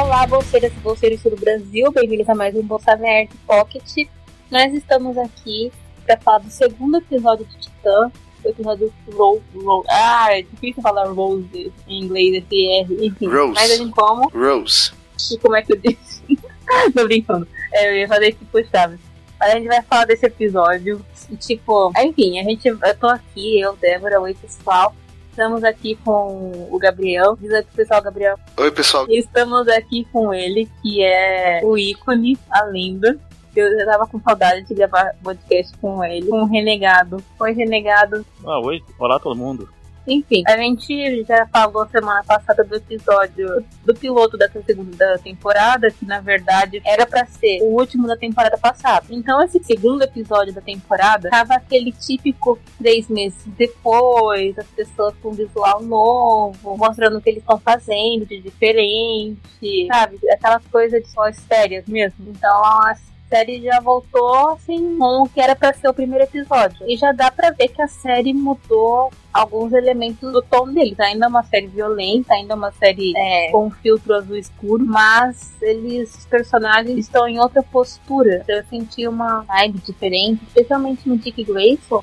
Olá, bolseiras e bolseiros do Brasil, bem-vindos a mais um Bolsa Nerd Pocket. Nós estamos aqui para falar do segundo episódio de Titã, o episódio Rose. Ro ah, é difícil falar Rose em inglês, FR, enfim. Rose. Mas a gente como? Rose. E como é que eu disse? Tô brincando. É, eu ia fazer tipo Chaves. Mas a gente vai falar desse episódio. E, tipo, enfim, a gente. Eu tô aqui, eu, Débora, oi pessoal. Estamos aqui com o Gabriel. Diz aí pro pessoal, Gabriel. Oi, pessoal. Estamos aqui com ele, que é o ícone, a lenda. Eu já tava com saudade de gravar podcast com ele, com o Renegado. Oi, Renegado. Ah, oi. Olá, todo mundo. Enfim, a gente já falou semana passada do episódio do piloto dessa segunda temporada, que na verdade era para ser o último da temporada passada. Então, esse segundo episódio da temporada tava aquele típico três meses depois, as pessoas com visual novo, mostrando o que eles estão fazendo de diferente, sabe? Aquelas coisas de só férias mesmo. Então, a série já voltou assim com o que era para ser o primeiro episódio. E já dá para ver que a série mudou alguns elementos do tom deles. Ainda é uma série violenta, ainda é uma série é, com filtro azul escuro, mas eles, os personagens estão em outra postura. Eu senti uma vibe diferente, especialmente no Dick Grayson.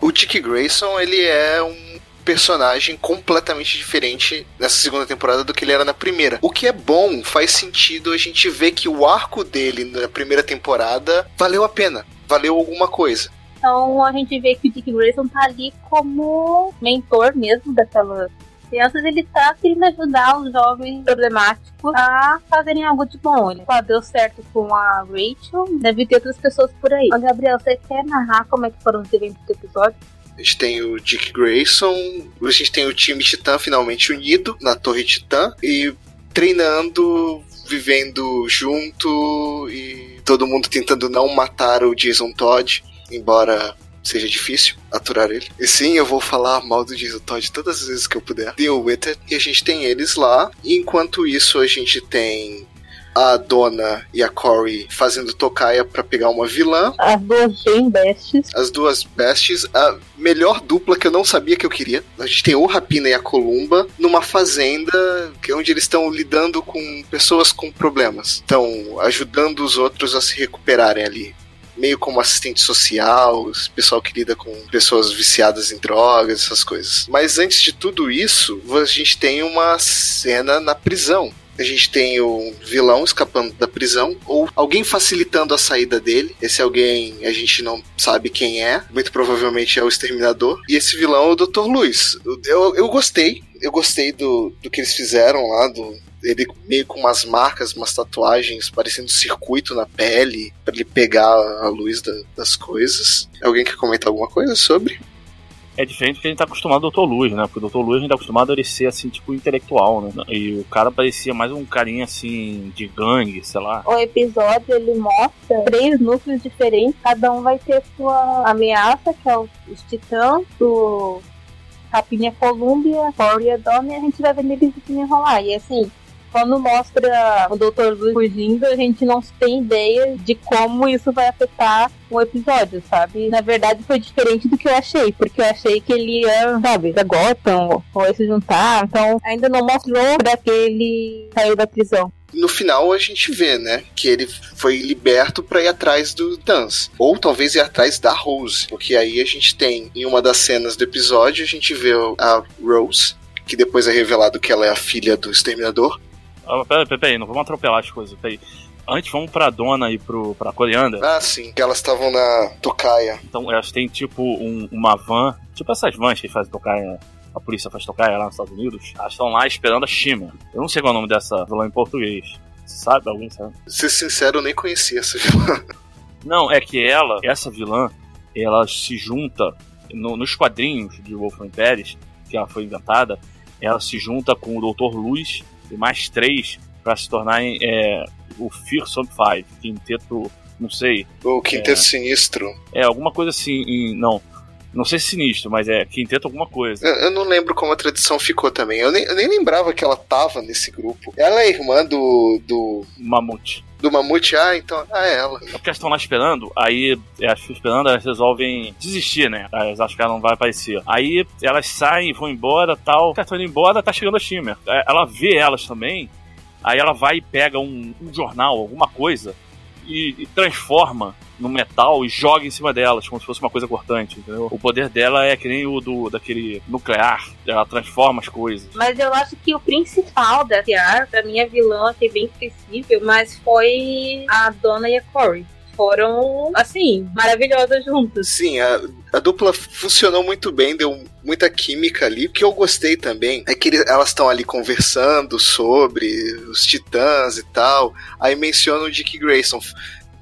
O Dick Grayson, ele é um personagem completamente diferente nessa segunda temporada do que ele era na primeira. O que é bom, faz sentido a gente ver que o arco dele na primeira temporada valeu a pena, valeu alguma coisa. Então a gente vê que o Dick Grayson tá ali como mentor mesmo daquelas crianças, ele tá querendo ajudar os jovens problemáticos a fazerem algo de bom. Ele só deu certo com a Rachel, deve ter outras pessoas por aí. Ô, Gabriel, você quer narrar como é que foram os eventos do episódio? A gente tem o Dick Grayson, a gente tem o time Titã finalmente unido na Torre Titã e treinando, vivendo junto e todo mundo tentando não matar o Jason Todd, embora seja difícil aturar ele. E sim, eu vou falar mal do Jason Todd todas as vezes que eu puder. Deal with it. E a gente tem eles lá. E enquanto isso, a gente tem a Dona e a Corey fazendo tocaia para pegar uma vilã. As duas bem bestes. As duas bestes. A melhor dupla que eu não sabia que eu queria. A gente tem o Rapina e a Columba numa fazenda que é onde eles estão lidando com pessoas com problemas. Estão ajudando os outros a se recuperarem ali meio como assistente social, pessoal que lida com pessoas viciadas em drogas, essas coisas. Mas antes de tudo isso, a gente tem uma cena na prisão a gente tem o vilão escapando da prisão, ou alguém facilitando a saída dele. Esse alguém a gente não sabe quem é, muito provavelmente é o Exterminador. E esse vilão é o Dr. Luiz. Eu, eu gostei, eu gostei do, do que eles fizeram lá, do, ele meio com umas marcas, umas tatuagens, parecendo circuito na pele, para ele pegar a luz da, das coisas. Alguém quer comentar alguma coisa sobre? É diferente do que a gente tá acostumado ao Dr. Luz, né? Porque o Dr. Luz a gente tá acostumado a ele ser assim, tipo, intelectual, né? E o cara parecia mais um carinha assim de gangue, sei lá. O episódio ele mostra três núcleos diferentes, cada um vai ter sua ameaça, que é os titãs, o Rapinha Columbia, Corey Dome, e a gente vai vendo eles se enrolar. E assim, quando mostra o Dr. Luiz fugindo, a gente não tem ideia de como isso vai afetar o episódio, sabe? Na verdade, foi diferente do que eu achei, porque eu achei que ele ia, sabe, da Gotham, ou se juntar, então ainda não mostrou pra que ele saiu da prisão no final a gente vê, né, que ele foi liberto para ir atrás do Dance, ou talvez ir atrás da Rose, porque aí a gente tem em uma das cenas do episódio a gente vê a Rose, que depois é revelado que ela é a filha do Exterminador, Peraí, peraí, não vamos atropelar as coisas. Peraí. Antes vamos pra dona e pro, pra Corianda. Ah, sim, que elas estavam na tocaia. Então elas têm tipo um, uma van, tipo essas vans que fazem tocaia, a polícia faz tocaia lá nos Estados Unidos. Elas estão lá esperando a Shima. Eu não sei qual é o nome dessa vilã em português. Você sabe? Alguém sabe? Ser sincero, eu nem conhecia essa vilã. Não, é que ela, essa vilã, ela se junta no, nos quadrinhos de Wolfram Pérez, que ela foi inventada, ela se junta com o Dr. Luz e mais três para se tornarem é, o Fearsome Five, quinteto, não sei. O quinteto é, sinistro. É, alguma coisa assim, em, não. Não sei se sinistro, mas é quinteto alguma coisa. Eu, eu não lembro como a tradição ficou também. Eu nem, eu nem lembrava que ela tava nesse grupo. Ela é irmã do. do. Mamute do Mamute, ah, então, ah, é ela. É porque elas estão lá esperando, aí elas ficam esperando, elas resolvem desistir, né? Elas acham que ela não vai aparecer. Aí elas saem, vão embora tal. Elas estão indo embora, tá chegando a Shimmer. É, ela vê elas também, Aí ela vai e pega um, um jornal, alguma coisa, e, e, transforma no metal e joga em cima delas, como se fosse uma coisa cortante, entendeu? O poder dela é que nem o do daquele nuclear, ela transforma as coisas. Mas eu acho que o principal da TR, pra mim a vilã achei bem esquecível, mas foi a Donna e a Corey foram, assim, maravilhosas juntas. Sim, a, a dupla funcionou muito bem, deu muita química ali. O que eu gostei também é que elas estão ali conversando sobre os titãs e tal. Aí mencionam o Dick Grayson.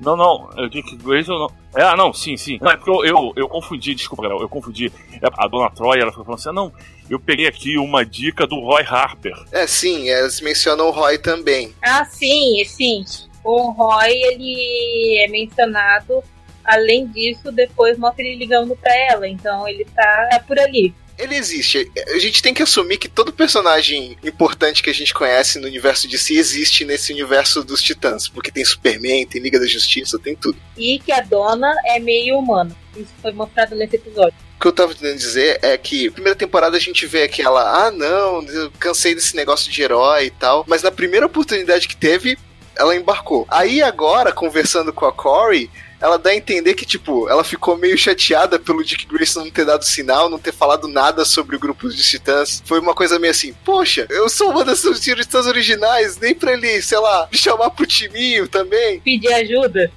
Não, não, o Dick Grayson não. É, ah, não, sim, sim. Não, é porque eu, eu, eu confundi, desculpa, galera, eu confundi. É, a dona Troy, ela foi falando assim: ah, não, eu peguei aqui uma dica do Roy Harper. É, sim, elas mencionam o Roy também. Ah, sim, sim o Roy ele é mencionado. Além disso, depois mostra ele ligando para ela. Então ele tá, tá por ali ele existe. A gente tem que assumir que todo personagem importante que a gente conhece no universo de si existe nesse universo dos titãs. Porque tem Superman, tem Liga da Justiça, tem tudo. E que a dona é meio humana. Isso foi mostrado nesse episódio. O que eu tava tentando dizer é que, na primeira temporada a gente vê aquela, ah não, eu cansei desse negócio de herói e tal, mas na primeira oportunidade que teve, ela embarcou. Aí agora, conversando com a Corey, ela dá a entender que, tipo, ela ficou meio chateada pelo Dick Grayson não ter dado sinal, não ter falado nada sobre o grupo de titãs. Foi uma coisa meio assim, poxa, eu sou uma das titãs originais, nem pra ele, sei lá, me chamar pro timinho também. Pedir ajuda.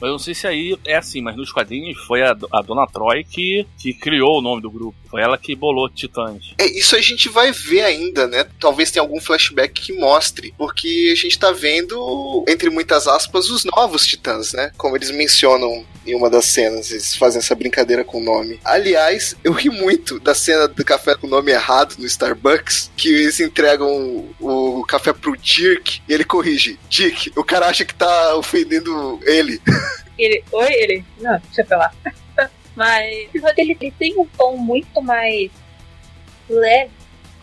Mas eu não sei se aí é assim, mas nos quadrinhos foi a, a Dona Troy que, que criou o nome do grupo. Foi ela que bolou Titãs. É, isso a gente vai ver ainda, né? Talvez tenha algum flashback que mostre. Porque a gente tá vendo, entre muitas aspas, os novos Titãs, né? Como eles mencionam em uma das cenas, eles fazem essa brincadeira com o nome. Aliás, eu ri muito da cena do café com o nome errado no Starbucks, que eles entregam o, o café pro Dirk e ele corrige. Dick, o cara acha que tá ofendendo ele. Ele, oi, ele? Não, deixa eu falar. Mas ele, ele tem um tom muito mais leve.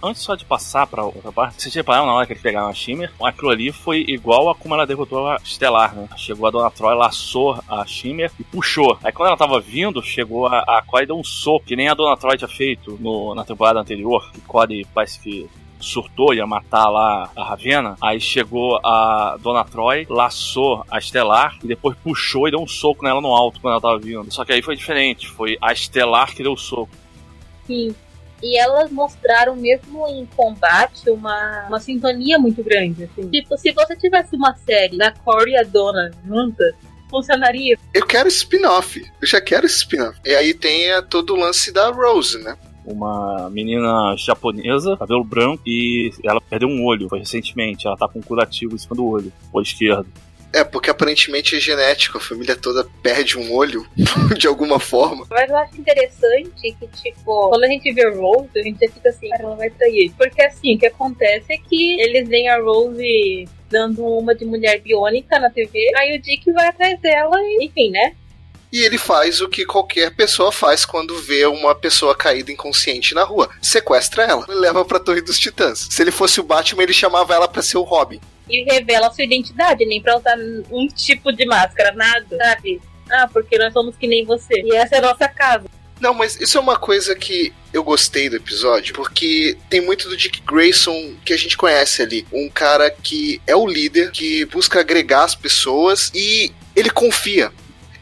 Antes só de passar pra outra parte, vocês repararam na hora que eles pegaram a Shimmer? Aquilo ali foi igual a como ela derrotou a Estelar, né? Chegou a Dona Troy, laçou a Shimmer e puxou. Aí quando ela tava vindo, chegou a, a Corey e deu um soco, que nem a Dona Troy tinha feito no, na temporada anterior. Que Corey parece que surtou, ia matar lá a Ravena. Aí chegou a Dona Troy, laçou a Estelar e depois puxou e deu um soco nela no alto quando ela tava vindo. Só que aí foi diferente, foi a Estelar que deu o soco. Sim. E elas mostraram, mesmo em combate, uma, uma sintonia muito grande. Assim. Tipo, se você tivesse uma série da Corey e a Dona juntas, funcionaria. Eu quero spin-off. Eu já quero spin-off. E aí tem todo o lance da Rose, né? uma menina japonesa, cabelo branco, e ela perdeu um olho, foi recentemente. Ela tá com um curativo em cima do olho, olho esquerdo. É, porque aparentemente é genético, a família toda perde um olho de alguma forma. Mas eu acho interessante que, tipo, quando a gente vê Rose, a gente fica assim, cara, ela vai trair. Porque assim, o que acontece é que eles veem a Rose dando uma de mulher biônica na TV, aí o Dick vai atrás dela e, enfim, né? e ele faz o que qualquer pessoa faz quando vê uma pessoa caída inconsciente na rua: sequestra ela leva pra Torre dos Titãs. Se ele fosse o Batman, ele chamava ela para ser o Robin. E revela sua identidade, nem pra usar um tipo de máscara, nada, sabe? Ah, porque nós somos que nem você. E essa é a nossa casa. Não, mas isso é uma coisa que eu gostei do episódio, porque tem muito do Dick Grayson que a gente conhece ali. Um cara que é o líder, que busca agregar as pessoas e ele confia.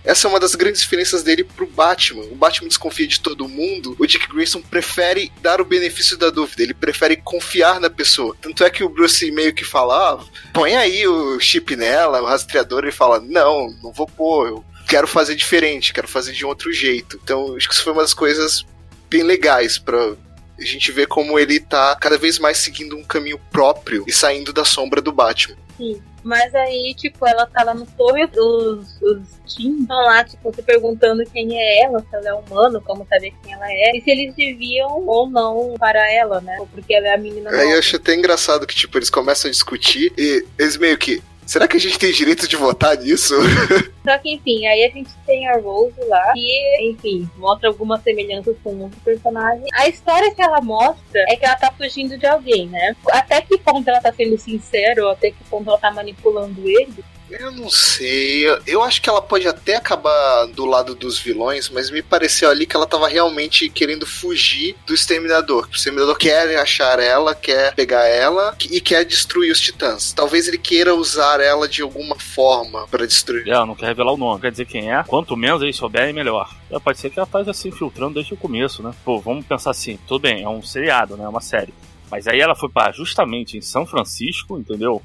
Essa é uma das grandes diferenças dele pro Batman. O Batman desconfia de todo mundo, o Dick Grayson prefere dar o benefício da dúvida, ele prefere confiar na pessoa. Tanto é que o Bruce meio que fala, ah, põe aí o chip nela, o rastreador, e fala, não, não vou pôr, eu quero fazer diferente, quero fazer de um outro jeito. Então, acho que isso foi uma das coisas bem legais para a gente ver como ele tá cada vez mais seguindo um caminho próprio e saindo da sombra do Batman. Sim. Mas aí, tipo, ela tá lá no torre, os, os Team estão lá, tipo, se perguntando quem é ela, se ela é humano, como saber quem ela é, e se eles deviam ou não para ela, né? Porque ela é a menina. Aí eu acho até engraçado que, tipo, eles começam a discutir e eles meio que. Será que a gente tem direito de votar nisso? Só que, enfim, aí a gente tem a Rose lá, que, enfim, mostra algumas semelhanças com outro personagem. A história que ela mostra é que ela tá fugindo de alguém, né? Até que ponto ela tá sendo sincera, ou até que ponto ela tá manipulando ele, Eu não sei. Eu, acho que ela pode até acabar do lado dos vilões, mas me pareceu ali que ela tava realmente querendo fugir do Exterminador. O Exterminador quer achar ela, quer pegar ela e quer destruir os Titãs. Talvez ele queira usar ela de alguma forma para destruir. É, não quer revelar o nome, quer dizer quem é. Quanto menos eles souberem, melhor. É, pode ser que ela esteja se infiltrando desde o começo, né? Pô, vamos pensar assim, tudo bem, é um seriado, né? É uma série. Mas aí ela foi para justamente em São Francisco, entendeu?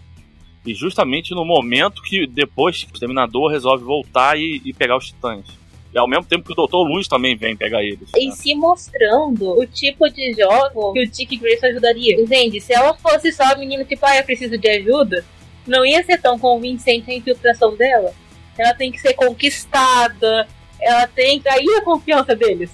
E justamente no momento que depois o Exterminador resolve voltar e, e pegar os titãs. E ao mesmo tempo que o Dr. Luz também vem pegar eles. E né? se mostrando o tipo de jogo que o Dick Grace ajudaria. Entende? Se ela fosse só a menina tipo, ah, eu preciso de ajuda, não ia ser tão convincente a infiltração dela. Ela tem que ser conquistada, ela tem que atrair a confiança deles.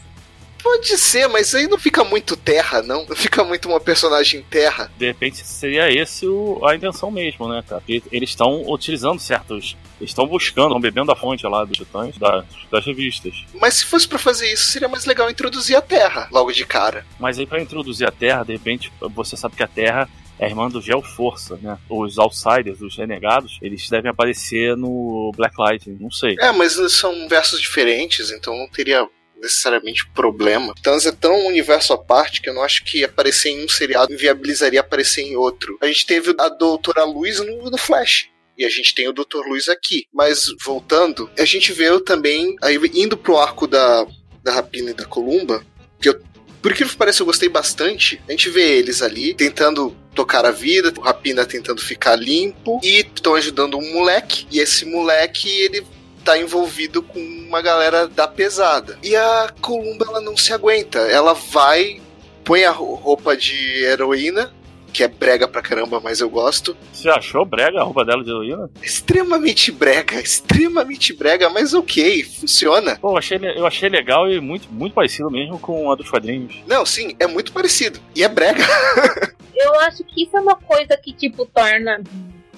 Pode ser, mas aí não fica muito terra, não? Não fica muito uma personagem terra. De repente seria esse o, a intenção mesmo, né, cara? Porque eles estão utilizando certos. Eles estão buscando, estão bebendo a fonte lá dos titãs, das, das revistas. Mas se fosse para fazer isso, seria mais legal introduzir a Terra logo de cara. Mas aí para introduzir a Terra, de repente, você sabe que a Terra é a irmã do Gel Força, né? Os Outsiders, os Renegados, eles devem aparecer no Black Light, não sei. É, mas são versos diferentes, então não teria necessariamente problema. Thanos é tão universo à parte que eu não acho que aparecer em um seriado inviabilizaria aparecer em outro. A gente teve a Doutora Luz no, no Flash. E a gente tem o Dr. Luiz aqui. Mas voltando, a gente vê também, aí indo pro arco da, da Rapina e da Columba, que eu por que parece eu gostei bastante. A gente vê eles ali tentando tocar a vida, o Rapina tentando ficar limpo e estão ajudando um moleque. E esse moleque, ele tá envolvido com uma galera da pesada. E a Columba ela não se aguenta. Ela vai, põe a roupa de heroína, que é brega pra caramba, mas eu gosto. Você achou brega a roupa dela de heroína? Extremamente brega, extremamente brega, mas ok, funciona. Pô, eu achei, eu achei legal e muito, muito parecido mesmo com a dos quadrinhos. Não, sim, é muito parecido. E é brega. eu acho que isso é uma coisa que, tipo, torna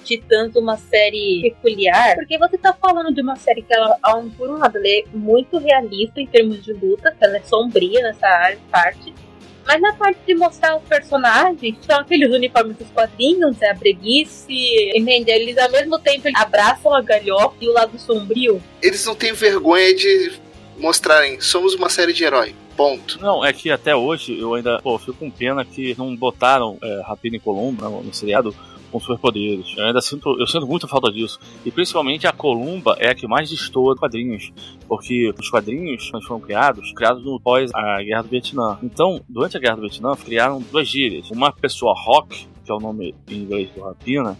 Titãs uma série peculiar, porque você tá falando de uma série que ela, por um lado, ela é muito realista em termos de luta, que ela é sombria nessa parte, mas na parte de mostrar os personagens, são aqueles uniformes dos quadrinhos, é a breguice, entende? Eles ao mesmo tempo abraçam a galhofa e o lado sombrio. Eles não têm vergonha de mostrarem, somos uma série de herói. Ponto. Não, é que até hoje eu ainda, pô, fico com pena que não botaram é, Rapina e Columba no, no seriado com superpoderes. Eu ainda sinto, eu sinto muita falta disso. E principalmente a Columba é a que mais destoa quadrinhos, porque os quadrinhos foram criados, criados no pós a Guerra do Vietnã. Então, durante a Guerra do Vietnã, criaram duas gírias. Uma pessoa rock, que é o nome em inglês do Rapina,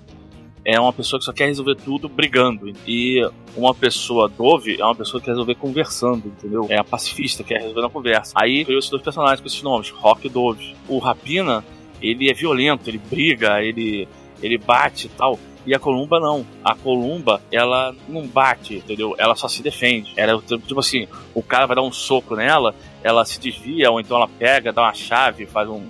é uma pessoa que só quer resolver tudo brigando. E uma pessoa dove é uma pessoa que quer resolver conversando, entendeu? É a pacifista, que quer resolver na conversa. Aí criou esses dois personagens com esses nomes, Rock e Dove. O Rapina, ele é violento, ele briga, ele ele bate e tal. E a Columba não. A Columba, ela não bate, entendeu? Ela só se defende. Ela, tipo assim, o cara vai dar um soco nela, ela se desvia, ou então ela pega, dá uma chave, faz um.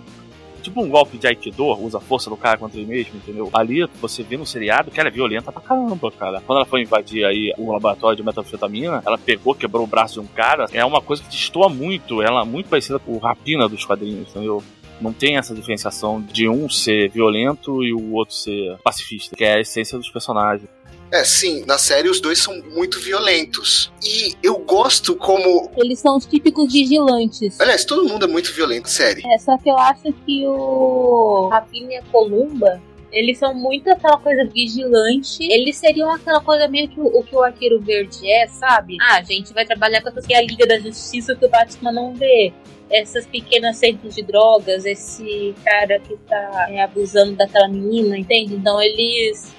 Tipo um golpe de Aikido, usa a força do cara contra ele mesmo, entendeu? Ali você vê no seriado que ela é violenta pra caramba, cara. Quando ela foi invadir aí o laboratório de metanfetamina, ela pegou, quebrou o braço de um cara. É uma coisa que destoa muito. Ela é muito parecida com o Rapina dos quadrinhos, entendeu? Não tem essa diferenciação de um ser violento e o outro ser pacifista, que é a essência dos personagens. É, sim, na série os dois são muito violentos. E eu gosto como. Eles são os típicos vigilantes. Aliás, todo mundo é muito violento, série. É, só que eu acho que o Rapina e a Columba. Eles são muito aquela coisa vigilante. Eles seriam aquela coisa meio que o, que o Arqueiro Verde é, sabe? Ah, a gente vai trabalhar com essas que é a Liga da Justiça que o Batman não vê essas pequenas centros de drogas, esse cara que tá é, abusando daquela menina, entende? Então eles.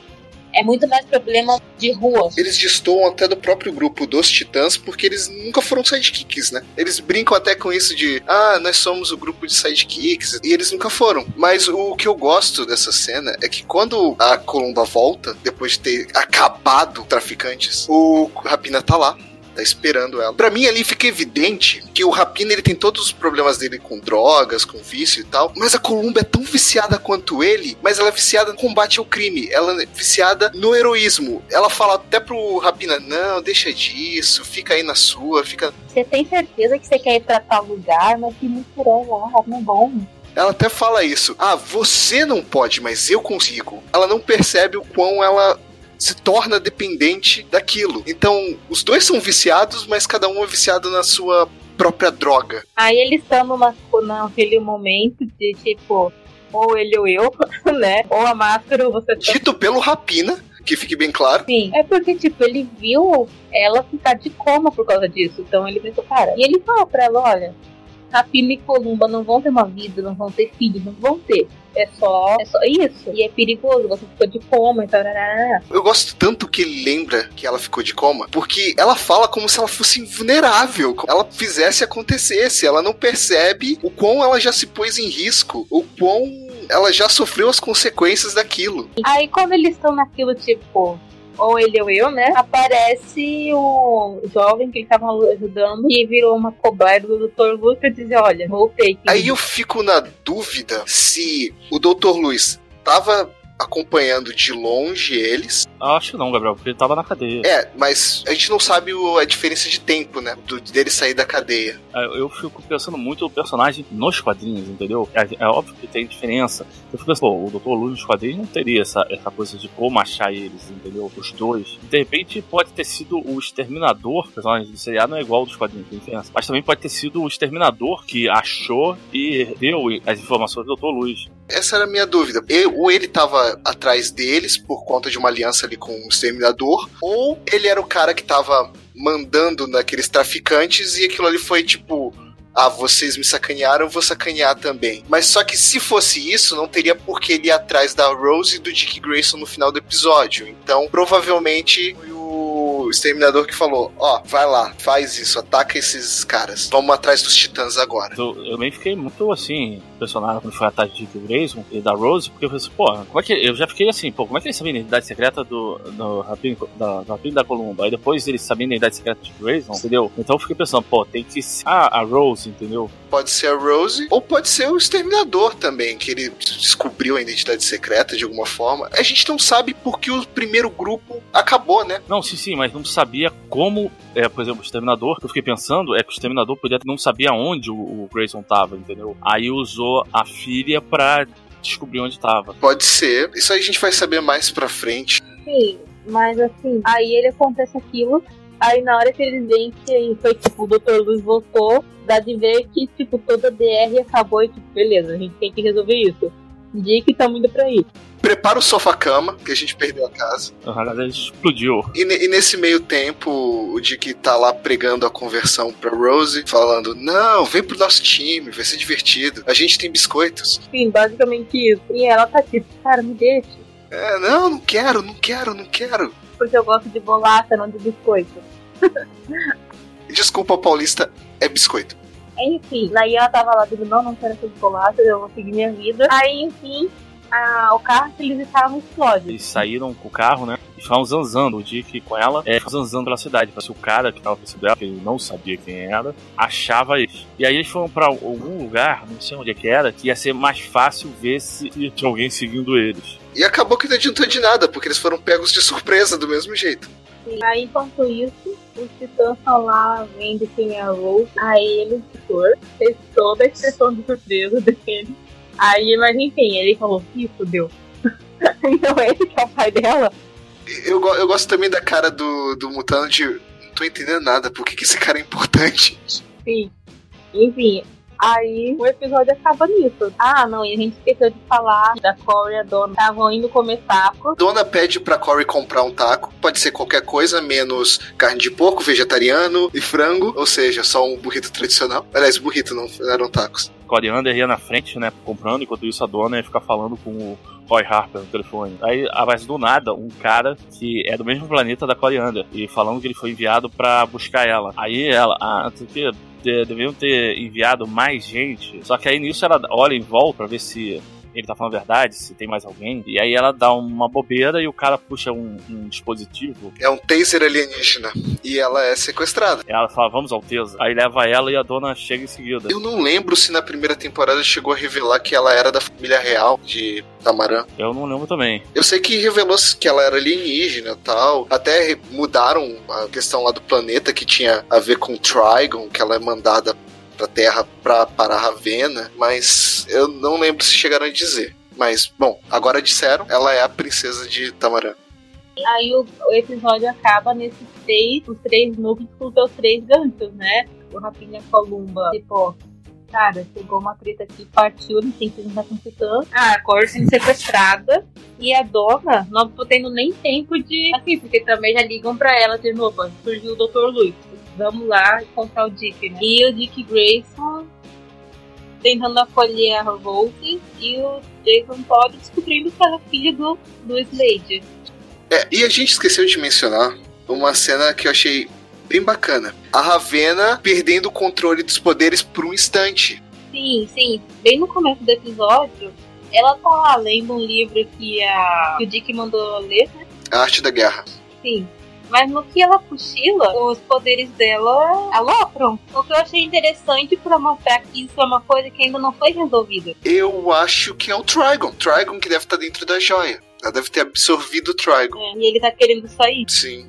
É muito mais problema de rua. Eles destoam até do próprio grupo dos Titãs, porque eles nunca foram sidekicks, né? Eles brincam até com isso de, ah, nós somos o grupo de sidekicks, e eles nunca foram. Mas o que eu gosto dessa cena é que quando a Columba volta, depois de ter acabado traficantes, o Rapina tá lá tá esperando ela. Para mim ali fica evidente que o Rapina ele tem todos os problemas dele com drogas, com vício e tal, mas a Columba é tão viciada quanto ele, mas ela é viciada no combate ao crime, ela é viciada no heroísmo. Ela fala até pro Rapina: "Não, deixa disso, fica aí na sua, fica Você tem certeza que você quer ir para tal lugar, mas que misturou lá, não é bom?" Ela até fala isso. Ah, você não pode, mas eu consigo. Ela não percebe o quão ela se torna dependente daquilo. Então, os dois são viciados, mas cada um é viciado na sua própria droga. Aí eles estão numa, naquele momento de tipo, ou ele ou eu, né? Ou a máscara ou você. Tá... Dito pelo Rapina, que fique bem claro. Sim, é porque, tipo, ele viu ela ficar de coma por causa disso. Então ele pensou, cara. E ele falou pra ela: olha, Rapina e Columba não vão ter uma vida, não vão ter filhos, não vão ter. É só, é só isso. E é perigoso, você ficou de coma e tal. Eu gosto tanto que ele lembra que ela ficou de coma, porque ela fala como se ela fosse invulnerável, como ela fizesse acontecesse. Ela não percebe o quão ela já se pôs em risco, o quão ela já sofreu as consequências daquilo. Aí quando eles estão naquilo, tipo, ou ele ou eu, né? Aparece o jovem que ele tava ajudando e virou uma cobaia do Dr. Luz pra dizer, olha, voltei. Aí eu fico na dúvida se o Dr. Luz tava acompanhando de longe eles. Acho que não, Gabriel, porque ele tava na cadeia. É, mas a gente não sabe o, a diferença de tempo, né? Do, dele sair da cadeia. É, eu fico pensando muito no personagem nos quadrinhos, entendeu? É, é óbvio que tem diferença. Eu fico pensando, pô, o Dr. Luz nos quadrinhos não teria essa, essa coisa de como achar eles, entendeu? Os dois. De repente pode ter sido o Exterminador, personagem do seriado não é igual dos quadrinhos, tem diferença. Mas também pode ter sido o Exterminador que achou e deu as informações do Dr. Luz. Essa era a minha dúvida. ou ele tava atrás deles por conta de uma aliança ali com o Exterminador, ou ele era o cara que tava mandando naqueles traficantes e aquilo ali foi tipo. Ah, vocês me sacanearam, vou sacanear também. Mas só que se fosse isso, não teria por que ele ir atrás da Rose e do Dick Grayson no final do episódio. Então, provavelmente foi o Exterminador que falou: Ó, oh, vai lá, faz isso, ataca esses caras. Vamos atrás dos titãs agora. Eu, eu também fiquei muito assim, impressionado quando foi a ataque de Grayson e da Rose, porque eu falei assim, pô, como é que. Eu já fiquei assim, pô, como é que eles sabem a identidade secreta do, do Rapino da, do da Columba? Aí depois eles sabem a identidade secreta de Grayson, entendeu? Então eu fiquei pensando, pô, tem que ser a, a Rose, entendeu? Pode ser a Rose, ou pode ser o Exterminador também, que ele descobriu a identidade secreta de alguma forma. A gente não sabe porque o primeiro grupo acabou, né? Não, sim, sim, mas não sabia como, é, por exemplo, o Exterminador, que eu fiquei pensando, é que o Exterminador podia não sabia onde o, o Grayson tava, entendeu? Aí usou a filha pra descobrir onde tava. Pode ser. Isso aí a gente vai saber mais pra frente. Sim, mas assim, aí ele acontece aquilo. Aí na hora que eles veem que foi tipo, o Dr. Luz voltou, dá de ver que, tipo, toda a DR acabou e, tipo, beleza, a gente tem que resolver isso. Dia que estamos indo pra aí prepara o sofá-cama, que a gente perdeu a casa. A gente explodiu. E, e, nesse meio tempo, o Dick tá lá pregando a conversão pra Rose, falando: Não, vem pro nosso time, vai ser divertido. A gente tem biscoitos. Sim, basicamente isso. E ela tá tipo, cara, me deixa. É, não, não quero, não quero, não quero. Porque eu gosto de bolacha, não de biscoito. Desculpa, Paulista, é biscoito. Enfim, aí ela tava lá dizendo, não, não quero essas bolachas, eu vou seguir minha vida. Aí, enfim, a, o carro que eles estavam explode. Eles saíram com o carro, né? E ficavam zanzando o Dick com ela, é, zanzando pela cidade. Pra se o cara que tava percebendo dela, que ele não sabia quem era, achava eles. E aí eles foram pra algum lugar, não sei onde é que era, que ia ser mais fácil ver se tinha alguém seguindo eles. E acabou que não adiantou de nada, porque eles foram pegos de surpresa do mesmo jeito. E aí, enquanto isso, os titãs estão lá vendo quem é a Rose. Aí ele, o fez toda a expressão de surpresa dele Aí, mas enfim, ele falou, ih, fudeu. então esse que é o pai dela. Eu, eu gosto também da cara do, do Mutano de. Não tô entendendo nada, por que, que esse cara é importante? Sim. Enfim, Aí o episódio acaba nisso. Ah, não, e a gente esqueceu de falar da Corey e a Dona estavam indo comer taco. Dona pede pra Corey comprar um taco. Pode ser qualquer coisa, menos carne de porco, vegetariano e frango. Ou seja, só um burrito tradicional. Aliás, burrito não eram tacos. Coriander ia na frente, né, comprando, enquanto isso a dona ia ficar falando com o Roy Harper no telefone. Aí, mas do nada, um cara que é do mesmo planeta da Coriander e falando que ele foi enviado para buscar ela. Aí ela, ah, tu que deviam ter enviado mais gente. Só que aí nisso ela olha em volta pra ver se ele tá falando a verdade, se tem mais alguém. E aí ela dá uma bobeira e o cara puxa um, um dispositivo. É um taser alienígena. E ela é sequestrada. Ela fala, vamos ao Alteza. Aí leva ela e a dona chega em seguida. Eu não lembro se na primeira temporada chegou a revelar que ela era da família real de Tamarã. Eu não lembro também. Eu sei que revelou que ela era alienígena e tal. Até mudaram a questão lá do planeta que tinha a ver com Trigon, que ela é mandada pra Terra pra parar Ravena, mas eu não lembro se chegaram a dizer. Mas, bom, agora disseram, ela é a princesa de Tamarã. aí o, o episódio acaba nesses três, os três núcleos com os três ganchos, né? O Rapinha Columba, tipo, cara, chegou uma treta aqui, partiu, não tem que juntar com o Titã. Ah, a Cor sendo sequestrada. E a dona não tô tendo nem tempo de. Assim, porque também já ligam pra ela de novo. Surgiu o Dr. Luiz. Vamos lá encontrar o Dick, né? E o Dick Grayson tentando acolher a Revolt e o Jason Todd descobrindo que ela é filha do, do Slade. É, e a gente esqueceu de mencionar uma cena que eu achei bem bacana. A Ravena perdendo o controle dos poderes por um instante. Sim, sim. Bem no começo do episódio, ela tá lá lendo um livro que, a, que o Dick mandou ler, né? A Arte da Guerra. Sim. Mas no que ela cochila, os poderes dela alopram. O que eu achei interessante para mostrar que isso é uma coisa que ainda não foi resolvida. Eu acho que é o Trigon. Trigon que deve estar dentro da joia. Ela deve ter absorvido o Trigon. É, e ele tá querendo sair. Sim.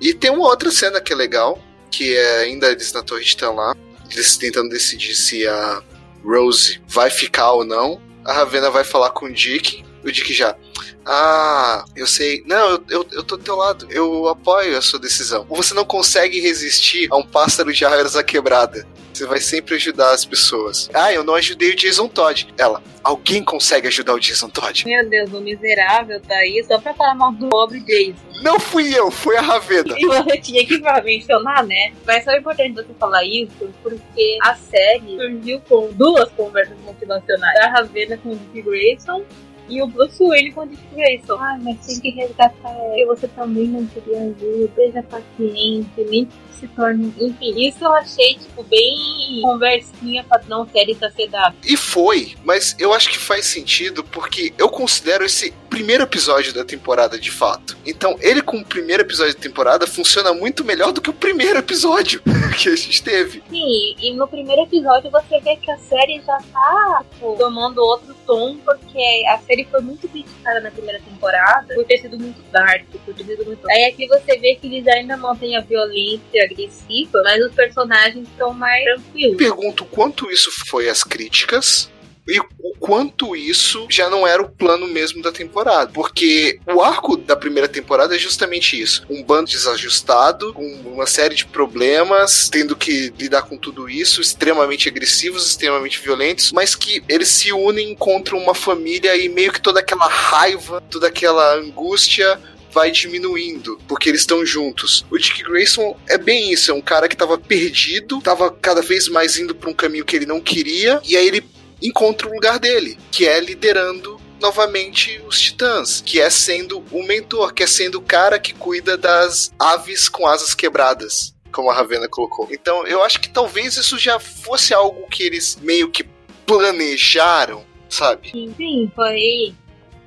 E tem uma outra cena que é legal, que é ainda eles na torre estão lá, eles tentando decidir se a Rose vai ficar ou não. A Ravena vai falar com o Dick, o Dick já. Ah, eu sei. Não, eu, eu, eu tô do teu lado. Eu apoio a sua decisão. Você não consegue resistir a um pássaro de asa quebrada. Você vai sempre ajudar as pessoas. Ah, eu não ajudei o Jason Todd. Ela, alguém consegue ajudar o Jason Todd? Meu Deus, o miserável tá aí só pra falar mal do pobre Jason. Não fui eu, foi a Ravena. E você tinha que mencionar, né? Mas só é importante você falar isso porque a série surgiu com duas conversas motivacionais. A Ravena com o Dick Grayson e o Bruce Wayne com o Dick Grayson. Ai, mas tem que resgatar ela. Você também não queria ajuda. Seja paciente, nem se torne. Enfim, isso eu achei, tipo, bem conversinha padrão série da CW. E foi, mas eu acho que faz sentido porque eu considero esse primeiro episódio da temporada de fato. Então, ele com o primeiro episódio da temporada funciona muito melhor do que o primeiro episódio que a gente teve. Sim, e no primeiro episódio você vê que a série já tá tipo, tomando outro tom, porque a série foi muito criticada na primeira temporada por ter sido muito dark, por ter sido muito. Aí aqui você vê que eles ainda mantêm a violência agressiva, mas os personagens estão mais tranquilos. Pergunto quanto isso foi as críticas e o quanto isso já não era o plano mesmo da temporada. Porque o arco da primeira temporada é justamente isso: um bando desajustado, com uma série de problemas, tendo que lidar com tudo isso, extremamente agressivos, extremamente violentos, mas que eles se unem contra uma família e meio que toda aquela raiva, toda aquela angústia vai diminuindo, porque eles estão juntos. O Dick Grayson é bem isso, é um cara que tava perdido, tava cada vez mais indo para um caminho que ele não queria, e aí ele encontra o lugar dele, que é liderando novamente os titãs, que é sendo o mentor, que é sendo o cara que cuida das aves com asas quebradas, como a Ravena colocou. Então, eu acho que talvez isso já fosse algo que eles meio que planejaram, sabe? Sim, sim foi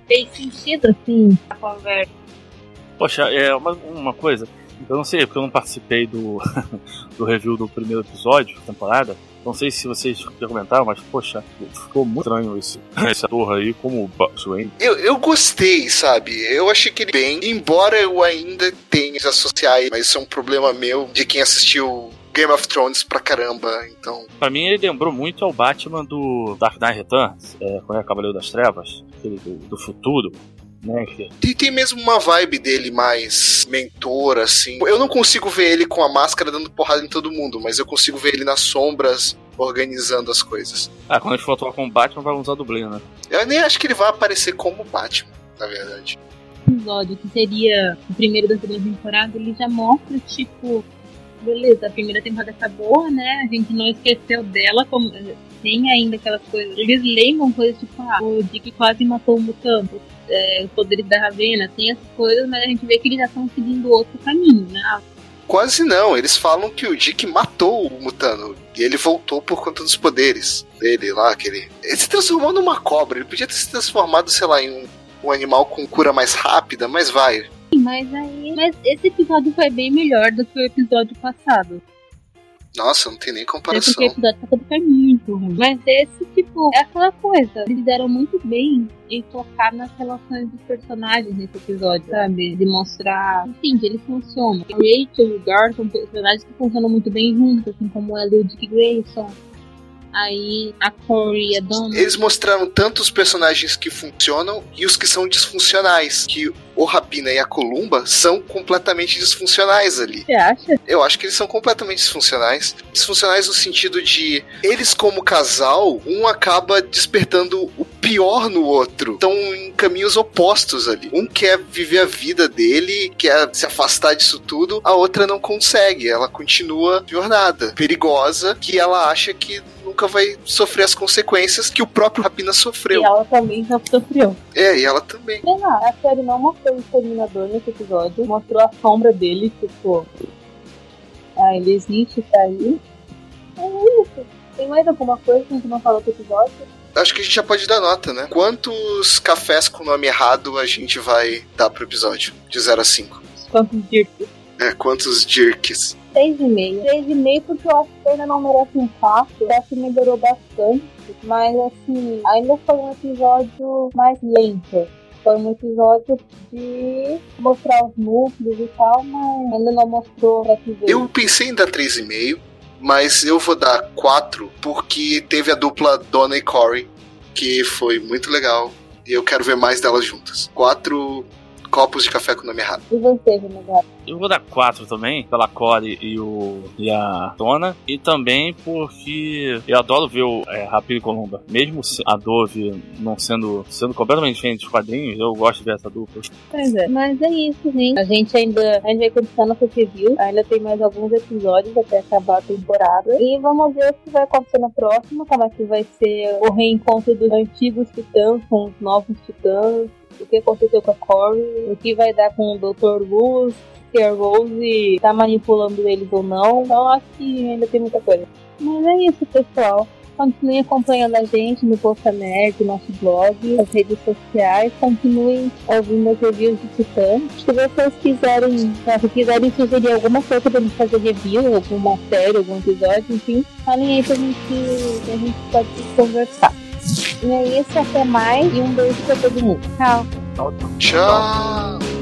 fez sentido assim a conversa. Poxa, é uma, uma coisa, eu não sei, porque eu não participei do, do review do primeiro episódio da temporada. Não sei se vocês já comentaram, mas, poxa, ficou muito estranho esse, esse ator aí como Bruce Wayne. Eu, eu gostei, sabe? Eu achei que ele bem, embora eu ainda tenha que associar, mas isso é um problema meu de quem assistiu Game of Thrones pra caramba, então. Pra mim, ele lembrou muito ao Batman do Dark Knight Returns, é, quando é Cavaleiro das Trevas, aquele do, do futuro. Né, e tem mesmo uma vibe dele mais mentor, assim. Eu não consigo ver ele com a máscara dando porrada em todo mundo, mas eu consigo ver ele nas sombras organizando as coisas. Ah, quando a gente for atuar como Batman, vai usar dublê, né? Eu nem acho que ele vai aparecer como Batman, na verdade. episódio, que seria o primeiro da segunda temporada, ele já mostra, tipo, beleza, a primeira temporada tá boa, né? A gente não esqueceu dela, como tem ainda aquelas coisas. Eles lembram coisas tipo, ah, o Dick quase matou o mutante é, os poderes da Ravena, tem essas coisas, mas a gente vê que eles já estão seguindo outro caminho, né? Quase não, eles falam que o Dick matou o Mutano e ele voltou por conta dos poderes dele lá, que ele... ele se transformou numa cobra, ele podia ter se transformado, sei lá, em um, um animal com cura mais rápida, mas vai. Mas aí. Mas esse episódio foi bem melhor do que o episódio passado. Nossa, não tem nem comparação. É porque episódio passado foi muito ruim. Mas esse, tipo, é aquela coisa. Eles deram muito bem em tocar nas relações dos personagens nesse episódio, sabe? De mostrar, enfim, de eles funcionam. Rachel e o Gar são personagens que funcionam muito bem juntos, assim como e o Dick Grayson. Aí a Corey e a Donna. Eles mostraram tanto os personagens que funcionam e os que são disfuncionais. Que o Rapina e a Columba são completamente disfuncionais ali. Você acha? Eu acho que eles são completamente disfuncionais. Disfuncionais no sentido de eles, como casal, um acaba despertando o pior no outro. Estão em caminhos opostos ali. Um quer viver a vida dele, quer se afastar disso tudo, a outra não consegue. Ela continua jornada perigosa que ela acha que nunca vai sofrer as consequências que o próprio Rapina sofreu. E ela também já sofreu. É, e ela também. Sei lá, a série não mostrou o exterminador nesse episódio, mostrou a sombra dele, tipo. Ah, ele existe, tá aí. É isso. Tem mais alguma coisa que a gente não falou do episódio? Acho que a gente já pode dar nota, né? Quantos cafés com nome errado a gente vai dar pro episódio? De 0 a 5. Quantos jerks? É, quantos jerks? 6,5. 6,5 porque eu acho que ainda não merece um 4. Eu acho que melhorou bastante. Mas assim, ainda foi um episódio mais lento. Foi um episódio de mostrar os núcleos e tal, mas ainda não mostrou pra que. Eu pensei em dar 3,5, mas eu vou dar 4 porque teve a dupla Donna e Corey, que foi muito legal. E eu quero ver mais delas juntas. 4 copos de café com nome errado. E você, Renegado? Eu vou dar 4 também, pela Core e, o, e a Dona. E também porque eu adoro ver o é, Rapiro e Columba. Mesmo a Dove não sendo, sendo completamente diferente dos quadrinhos, eu gosto de ver essa dupla. Pois é. Mas é isso, gente. A gente ainda a gente vai continuar nossa review. Ainda tem mais alguns episódios até acabar a temporada. E vamos ver o que vai acontecer na próxima. Como é que vai ser o reencontro dos antigos titãs com os novos titãs. O que aconteceu com a Corey. O que vai dar com o Dr. Luz. Se a Rose tá manipulando eles ou não. Então acho que ainda tem muita coisa. Mas é isso, pessoal. Continuem acompanhando a gente no Posta Nerd, nosso blog, as redes sociais. Continuem ouvindo as reviews de Titã. Se vocês quiserem, se quiserem sugerir alguma coisa gente fazer review, alguma série, algum episódio, enfim, falem aí pra gente, a gente pode conversar. E é isso, até mais e um beijo pra todo mundo. Tchau. Tchau!